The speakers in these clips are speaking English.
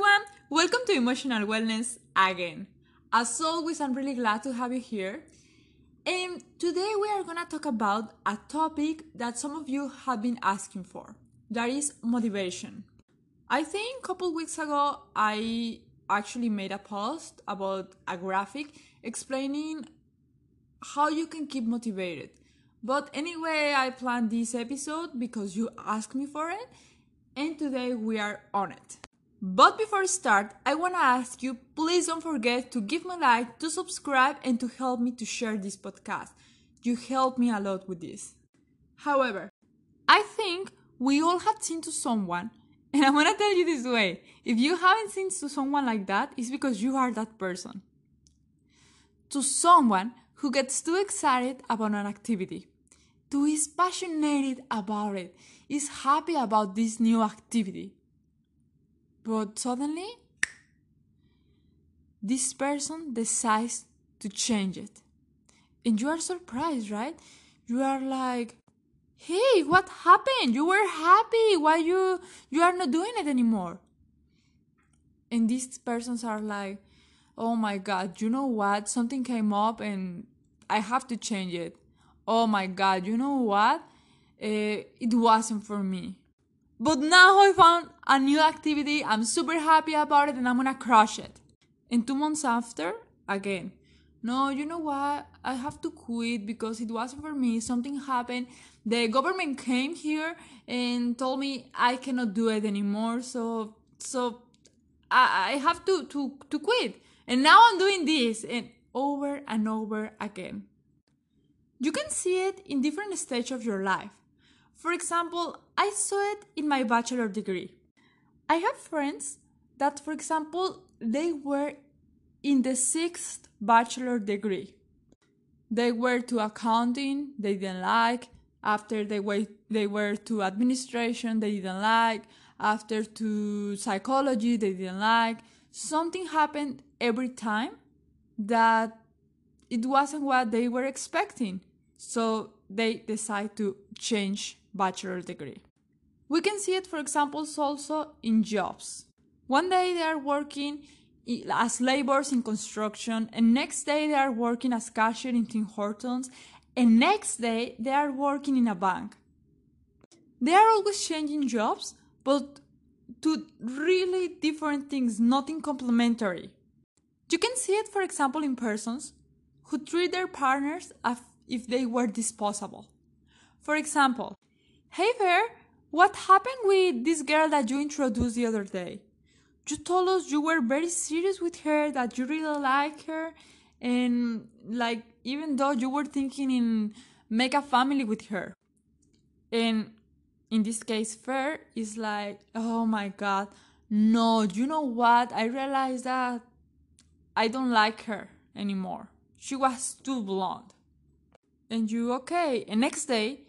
Everyone. Welcome to Emotional Wellness again. As always, I'm really glad to have you here. And today we are going to talk about a topic that some of you have been asking for. That is motivation. I think a couple weeks ago I actually made a post about a graphic explaining how you can keep motivated. But anyway, I planned this episode because you asked me for it, and today we are on it. But before I start, I want to ask you please don't forget to give me a like, to subscribe, and to help me to share this podcast. You help me a lot with this. However, I think we all have seen to someone, and I'm gonna tell you this way if you haven't seen to someone like that, it's because you are that person. To someone who gets too excited about an activity, who is passionate about it, is happy about this new activity but suddenly, this person decides to change it. And you are surprised, right? You are like, hey, what happened? You were happy. Why you you are not doing it anymore? And these persons are like, oh my god, you know what? Something came up and I have to change it. Oh my god, you know what? Uh, it wasn't for me. But now I found a new activity. I'm super happy about it and I'm gonna crush it. And two months after, again, no, you know what? I have to quit because it wasn't for me. Something happened. The government came here and told me I cannot do it anymore. So, so I, I have to, to, to quit. And now I'm doing this and over and over again. You can see it in different stages of your life. For example, I saw it in my bachelor degree. I have friends that, for example, they were in the sixth bachelor degree. They were to accounting, they didn't like. After they were, they were to administration, they didn't like. After to psychology, they didn't like. Something happened every time that it wasn't what they were expecting. So they decide to change bachelor degree. We can see it, for example, also in jobs. One day they are working as laborers in construction, and next day they are working as cashier in Tim Hortons, and next day they are working in a bank. They are always changing jobs, but to really different things, nothing complementary. You can see it, for example, in persons who treat their partners as if they were disposable. For example, Hey Fer, what happened with this girl that you introduced the other day? You told us you were very serious with her, that you really like her, and like even though you were thinking in make a family with her. And in this case, Fer is like, oh my god, no, you know what? I realized that I don't like her anymore. She was too blonde. And you okay? And next day,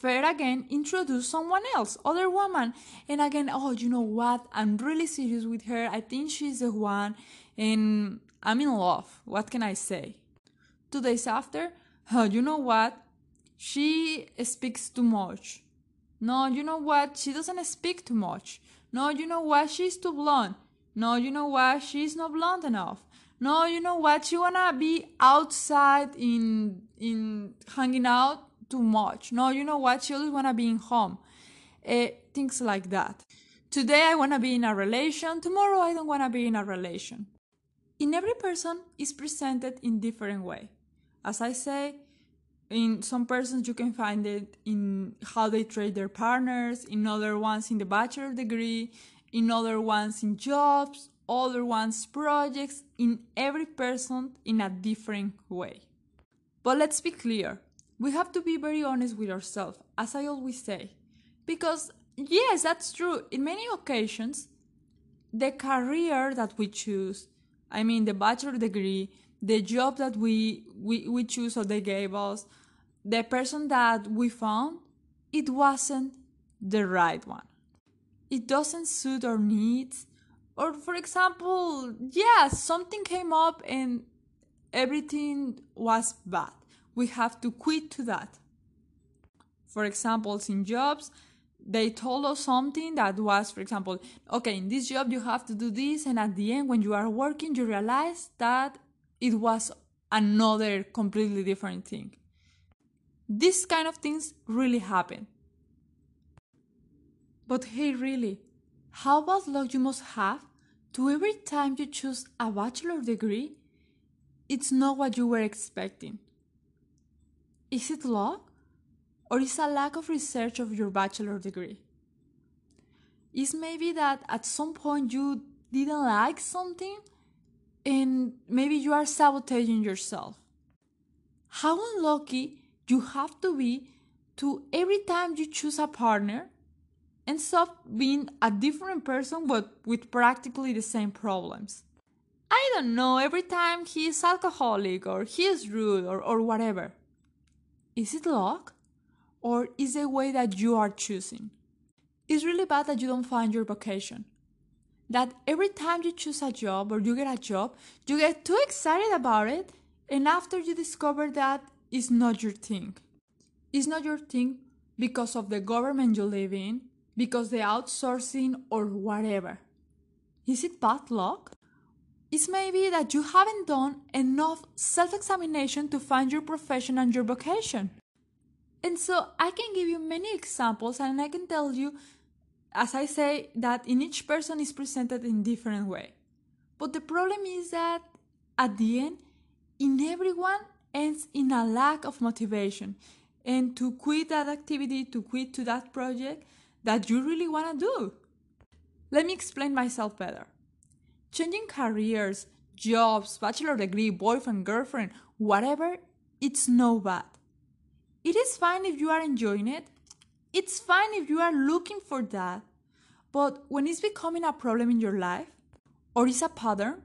Fer again introduce someone else, other woman. And again, oh, you know what? I'm really serious with her. I think she's the one. And I'm in love. What can I say? Two days after, oh, you know what? She speaks too much. No, you know what? She doesn't speak too much. No, you know what? She's too blonde. No, you know what? She's not blonde enough. No, you know what? She wanna be outside in in hanging out too much. No, you know what? She always wanna be in home. Uh, things like that. Today I wanna be in a relation. Tomorrow I don't wanna be in a relation. In every person is presented in different way. As I say, in some persons you can find it in how they treat their partners, in other ones in the bachelor degree, in other ones in jobs, other ones projects, in every person in a different way. But let's be clear we have to be very honest with ourselves, as I always say. Because, yes, that's true. In many occasions, the career that we choose, I mean the bachelor degree, the job that we, we, we choose or they gave us, the person that we found, it wasn't the right one. It doesn't suit our needs. Or, for example, yeah, something came up and everything was bad. We have to quit to that. For example, in jobs, they told us something that was, for example, okay, in this job you have to do this, and at the end, when you are working, you realize that it was another completely different thing. These kind of things really happen. But hey, really, how about luck you must have to every time you choose a bachelor degree, it's not what you were expecting? Is it luck? Or is a lack of research of your bachelor degree? Is maybe that at some point you didn't like something and maybe you are sabotaging yourself? How unlucky you have to be to every time you choose a partner and stop being a different person but with practically the same problems. I don't know, every time he is alcoholic or he is rude or, or whatever. Is it luck? or is the way that you are choosing. It's really bad that you don't find your vocation. That every time you choose a job or you get a job, you get too excited about it, and after you discover that it's not your thing. It's not your thing because of the government you live in, because the outsourcing or whatever. Is it bad luck? It's maybe that you haven't done enough self examination to find your profession and your vocation. And so I can give you many examples and I can tell you, as I say, that in each person is presented in different way. But the problem is that at the end, in everyone ends in a lack of motivation and to quit that activity, to quit to that project that you really want to do. Let me explain myself better. Changing careers, jobs, bachelor degree, boyfriend, girlfriend, whatever, it's no bad. It is fine if you are enjoying it. It's fine if you are looking for that. But when it's becoming a problem in your life, or is a pattern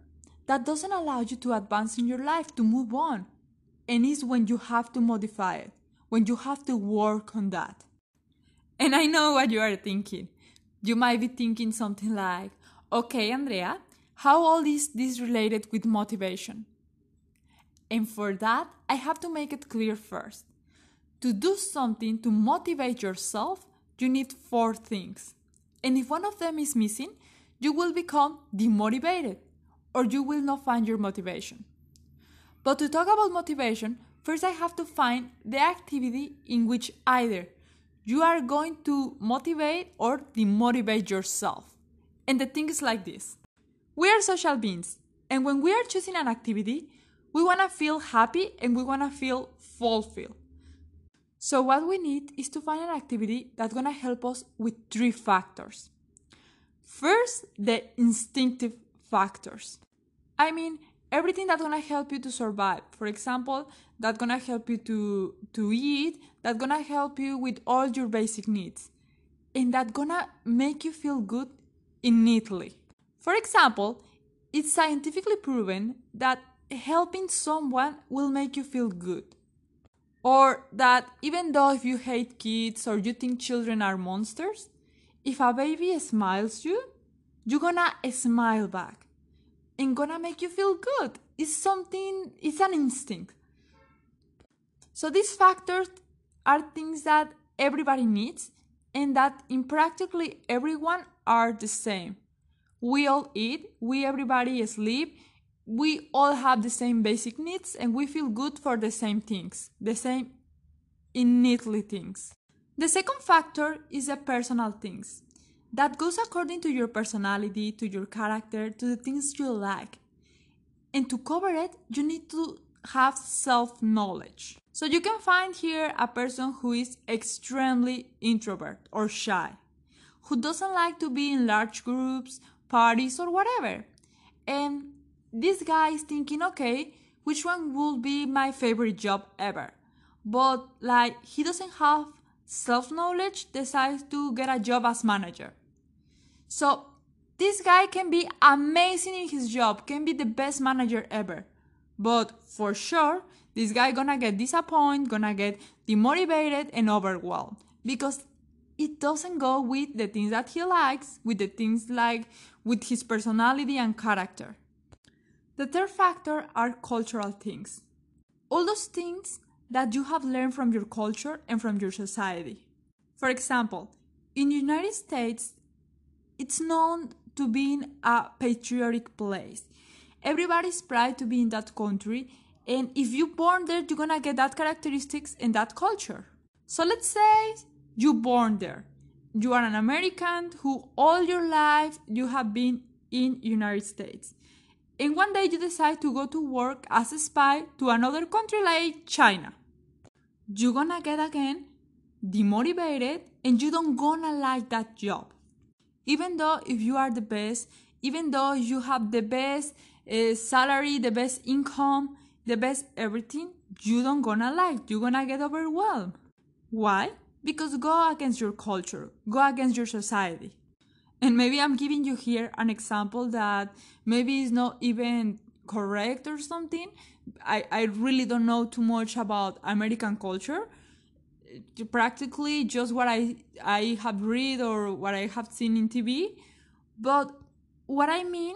that doesn't allow you to advance in your life, to move on, and it's when you have to modify it, when you have to work on that. And I know what you are thinking. You might be thinking something like, okay, Andrea, how all is this related with motivation? And for that, I have to make it clear first to do something to motivate yourself, you need four things. And if one of them is missing, you will become demotivated or you will not find your motivation. But to talk about motivation, first I have to find the activity in which either you are going to motivate or demotivate yourself. And the thing is like this we are social beings, and when we are choosing an activity, we want to feel happy and we want to feel fulfilled. So what we need is to find an activity that's going to help us with three factors. First, the instinctive factors. I mean, everything that's going to help you to survive. For example, that's going to help you to to eat, that's going to help you with all your basic needs. And that's going to make you feel good innately. For example, it's scientifically proven that helping someone will make you feel good. Or that even though if you hate kids or you think children are monsters, if a baby smiles you, you're gonna smile back and gonna make you feel good. It's something, it's an instinct. So these factors are things that everybody needs and that in practically everyone are the same. We all eat, we everybody sleep, we all have the same basic needs and we feel good for the same things, the same innately things. The second factor is the personal things. That goes according to your personality, to your character, to the things you like. And to cover it, you need to have self knowledge. So you can find here a person who is extremely introvert or shy, who doesn't like to be in large groups, parties, or whatever. And this guy is thinking, okay, which one will be my favorite job ever? But like he doesn't have self knowledge, decides to get a job as manager. So this guy can be amazing in his job, can be the best manager ever. But for sure, this guy gonna get disappointed, gonna get demotivated and overwhelmed because it doesn't go with the things that he likes, with the things like with his personality and character. The third factor are cultural things. All those things that you have learned from your culture and from your society. For example, in the United States, it's known to being a patriotic place. Everybody's proud to be in that country, and if you're born there, you're gonna get that characteristics and that culture. So let's say you born there. You are an American who all your life you have been in United States. And one day you decide to go to work as a spy to another country like China. You're gonna get again demotivated and you don't gonna like that job. Even though if you are the best, even though you have the best uh, salary, the best income, the best everything, you don't gonna like. You're gonna get overwhelmed. Why? Because go against your culture, go against your society. And maybe I'm giving you here an example that maybe is not even correct or something. I, I really don't know too much about American culture. Practically just what I I have read or what I have seen in TV. But what I mean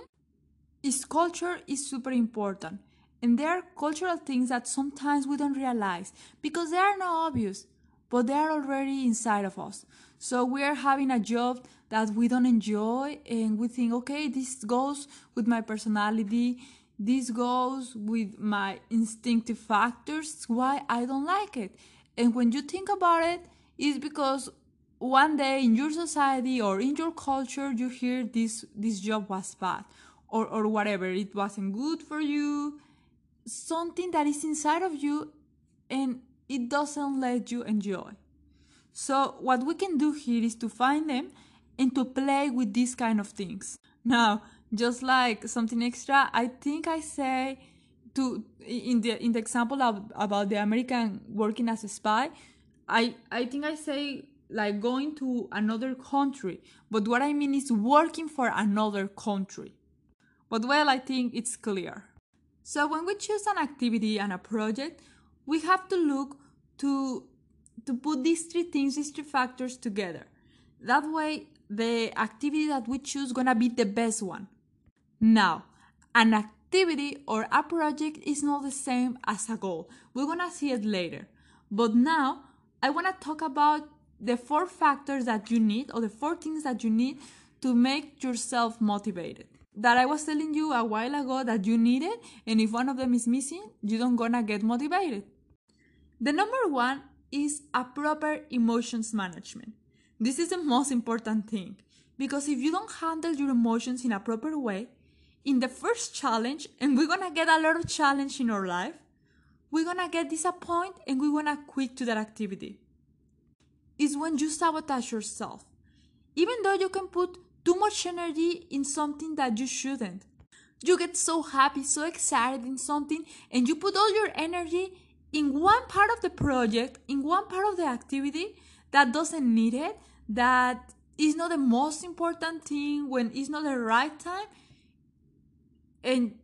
is culture is super important. And there are cultural things that sometimes we don't realize because they are not obvious, but they are already inside of us. So we are having a job that we don't enjoy and we think, okay, this goes with my personality, this goes with my instinctive factors, why I don't like it. And when you think about it, it's because one day in your society or in your culture you hear this this job was bad or, or whatever, it wasn't good for you, something that is inside of you and it doesn't let you enjoy. So what we can do here is to find them and to play with these kind of things. Now, just like something extra, I think I say to in the in the example of, about the American working as a spy, I I think I say like going to another country, but what I mean is working for another country. But well, I think it's clear. So when we choose an activity and a project, we have to look to to put these three things, these three factors together. That way the activity that we choose gonna be the best one. Now, an activity or a project is not the same as a goal. We're gonna see it later. But now, I wanna talk about the four factors that you need or the four things that you need to make yourself motivated. That I was telling you a while ago that you need it, and if one of them is missing, you don't gonna get motivated. The number one is a proper emotions management. This is the most important thing because if you don't handle your emotions in a proper way, in the first challenge, and we're gonna get a lot of challenge in our life, we're gonna get disappointed and we're gonna quit to that activity. Is when you sabotage yourself. Even though you can put too much energy in something that you shouldn't. You get so happy, so excited in something, and you put all your energy in one part of the project, in one part of the activity that doesn't need it, that is not the most important thing when it's not the right time, and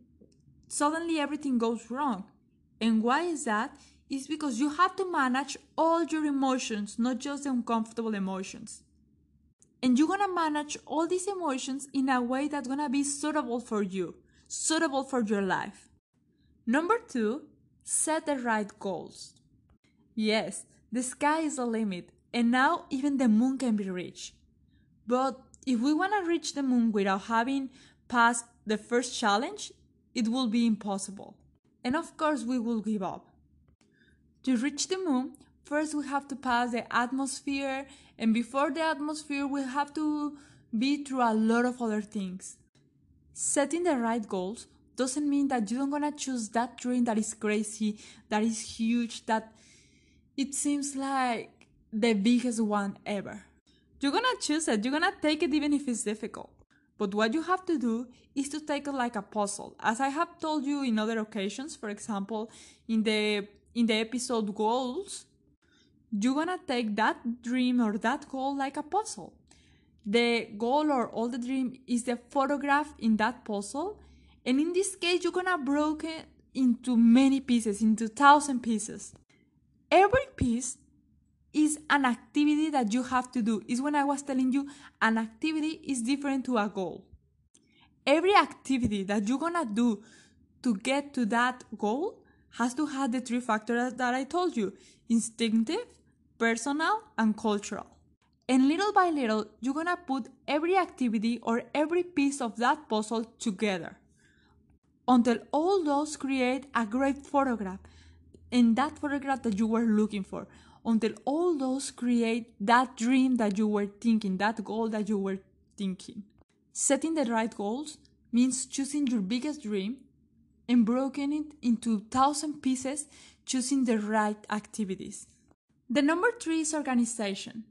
suddenly everything goes wrong. And why is that? It's because you have to manage all your emotions, not just the uncomfortable emotions. And you're gonna manage all these emotions in a way that's gonna be suitable for you, suitable for your life. Number two, set the right goals. Yes, the sky is the limit, and now even the moon can be reached. But if we want to reach the moon without having passed the first challenge, it will be impossible. And of course, we will give up. To reach the moon, first we have to pass the atmosphere, and before the atmosphere, we have to be through a lot of other things. Setting the right goals doesn't mean that you're not gonna choose that dream that is crazy, that is huge, that it seems like the biggest one ever. You're gonna choose it, you're gonna take it even if it's difficult. But what you have to do is to take it like a puzzle. As I have told you in other occasions, for example, in the in the episode goals, you're gonna take that dream or that goal like a puzzle. the goal or all the dream is the photograph in that puzzle. And in this case, you're gonna break it into many pieces, into thousand pieces. Every piece is an activity that you have to do. Is when I was telling you an activity is different to a goal. Every activity that you're gonna do to get to that goal has to have the three factors that I told you instinctive, personal, and cultural. And little by little, you're gonna put every activity or every piece of that puzzle together until all those create a great photograph. In that photograph that you were looking for. Until all those create that dream that you were thinking that goal that you were thinking. Setting the right goals means choosing your biggest dream and breaking it into thousand pieces choosing the right activities. The number three is organization.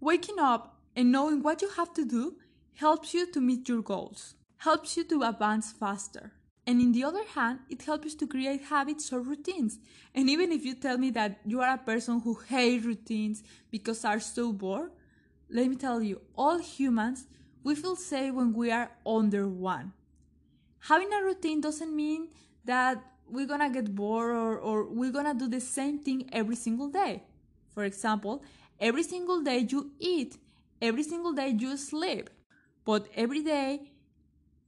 Waking up and knowing what you have to do helps you to meet your goals helps you to advance faster and in the other hand, it helps to create habits or routines. And even if you tell me that you are a person who hates routines because are so bored, let me tell you, all humans, we feel safe when we are under one. Having a routine doesn't mean that we're gonna get bored or, or we're gonna do the same thing every single day. For example, every single day you eat, every single day you sleep, but every day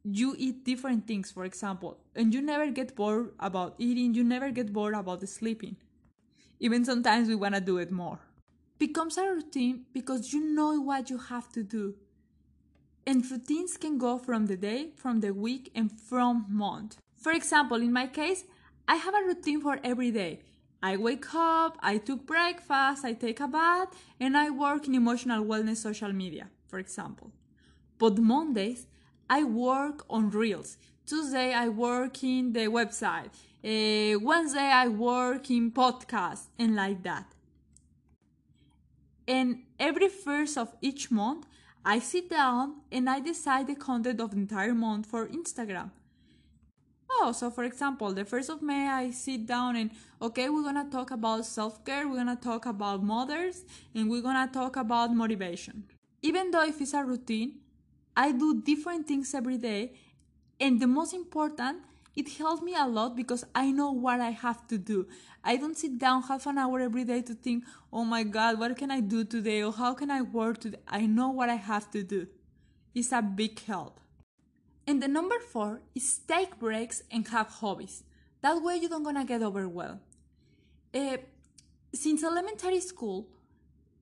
you eat different things, for example, and you never get bored about eating, you never get bored about sleeping. Even sometimes we want to do it more. Becomes a routine because you know what you have to do. And routines can go from the day, from the week, and from month. For example, in my case, I have a routine for every day. I wake up, I took breakfast, I take a bath, and I work in emotional wellness social media, for example. But Mondays, I work on Reels. Tuesday, I work in the website. Uh, Wednesday, I work in podcast and like that. And every first of each month, I sit down and I decide the content of the entire month for Instagram. Oh, so for example, the first of May, I sit down and okay, we're gonna talk about self care, we're gonna talk about mothers, and we're gonna talk about motivation. Even though if it's a routine, I do different things every day. And the most important, it helps me a lot because I know what I have to do. I don't sit down half an hour every day to think, oh my God, what can I do today? Or how can I work today? I know what I have to do. It's a big help. And the number four is take breaks and have hobbies. That way you don't gonna get overwhelmed. Uh, since elementary school,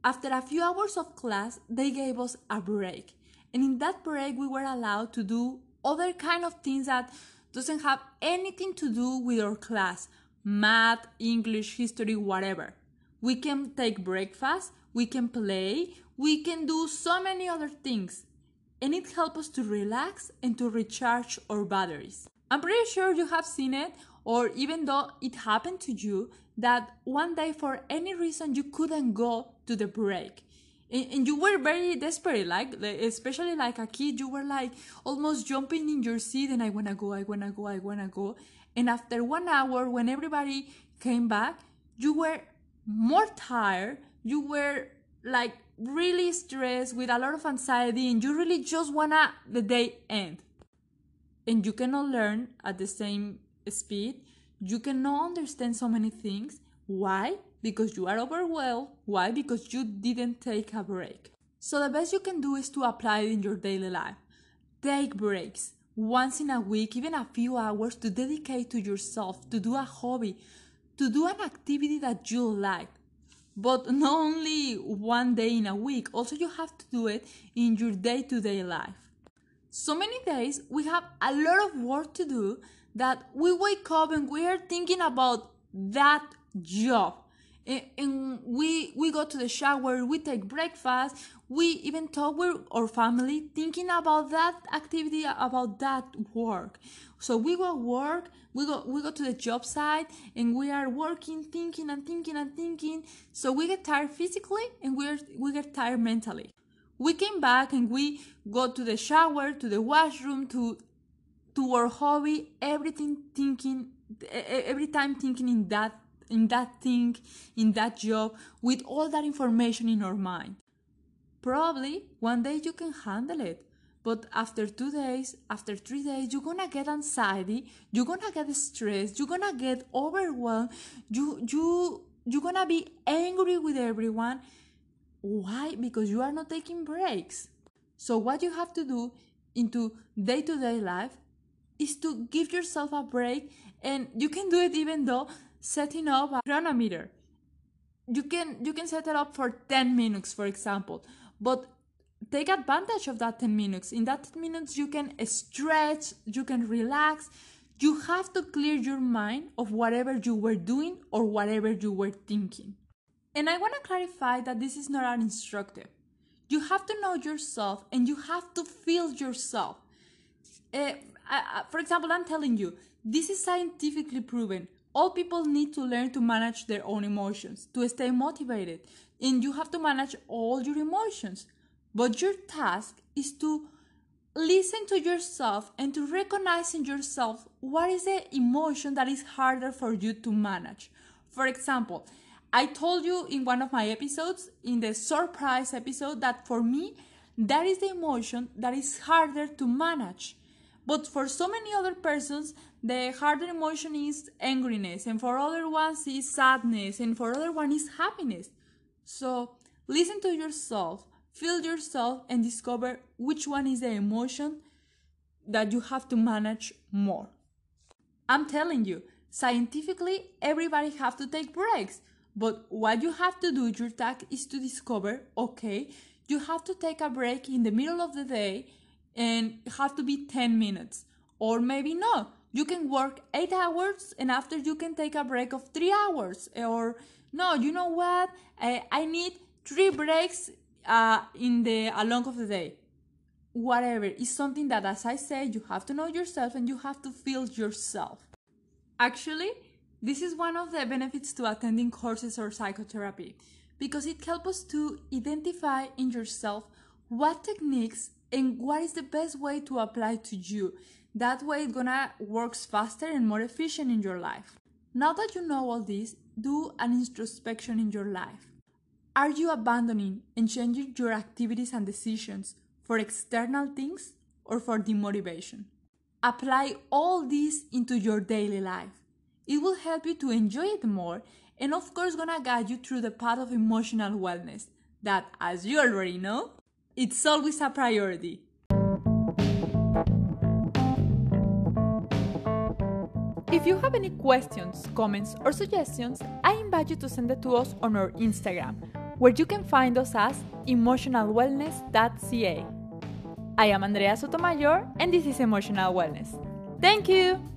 after a few hours of class, they gave us a break. And in that break, we were allowed to do other kind of things that doesn't have anything to do with our class. Math english history whatever. We can take breakfast we can play we can do so many other things. And it helps us to relax and to recharge our batteries. I'm pretty sure you have seen it or even though it happened to you that one day for any reason you couldn't go to the break and, and you were very desperate like especially like a kid you were like almost jumping in your seat and i wanna go i wanna go i wanna go. And after one hour when everybody came back you were more tired you were like really stressed with a lot of anxiety and you really just wanna the day end. And you cannot learn at the same speed. You cannot understand so many things. Why because you are overwhelmed. Why? Because you didn't take a break. So the best you can do is to apply it in your daily life. Take breaks once in a week, even a few hours to dedicate to yourself, to do a hobby, to do an activity that you like. But not only one day in a week, also you have to do it in your day to day life. So many days we have a lot of work to do that we wake up and we are thinking about that job and we we go to the shower we take breakfast we even talk with our family thinking about that activity about that work. So we go work we go we go to the job site and we are working thinking and thinking and thinking. So we get tired physically and we we get tired mentally. We came back and we go to the shower to the washroom to to our hobby everything thinking every time thinking in that in that thing, in that job, with all that information in our mind. Probably one day you can handle it. But after two days, after three days, you're gonna get anxiety, you're gonna get stressed, you're gonna get overwhelmed, you you you're gonna be angry with everyone. Why? Because you are not taking breaks. So what you have to do into day-to-day life is to give yourself a break and you can do it even though setting up a chronometer. You can you can set it up for 10 minutes for example, but take advantage of that 10 minutes. In that 10 minutes, you can stretch, you can relax. You have to clear your mind of whatever you were doing or whatever you were thinking. And I want to clarify that this is not an instructive. You have to know yourself and you have to feel yourself. Uh, I, for example, I'm telling you, this is scientifically proven. All people need to learn to manage their own emotions, to stay motivated, and you have to manage all your emotions. But your task is to listen to yourself and to recognize in yourself what is the emotion that is harder for you to manage. For example, I told you in one of my episodes, in the surprise episode, that for me, that is the emotion that is harder to manage. But for so many other persons, the harder emotion is angriness, and for other ones is sadness, and for other one is happiness. So listen to yourself Feel yourself and discover which one is the emotion that you have to manage more. I'm telling you, scientifically, everybody have to take breaks. But what you have to do, your task is to discover, okay, you have to take a break in the middle of the day and have to be 10 minutes. Or maybe not. You can work 8 hours and after you can take a break of 3 hours. Or no, you know what? I, I need 3 breaks uh, in the along of the day whatever is something that as i said you have to know yourself and you have to feel yourself actually this is one of the benefits to attending courses or psychotherapy because it helps us to identify in yourself what techniques and what is the best way to apply to you that way it's gonna works faster and more efficient in your life now that you know all this do an introspection in your life are you abandoning and changing your activities and decisions for external things or for demotivation? Apply all this into your daily life. It will help you to enjoy it more and of course gonna guide you through the path of emotional wellness that as you already know, it's always a priority. If you have any questions, comments, or suggestions, I invite you to send it to us on our Instagram where you can find us as emotionalwellness.ca. I am Andrea Sotomayor, and this is Emotional Wellness. Thank you!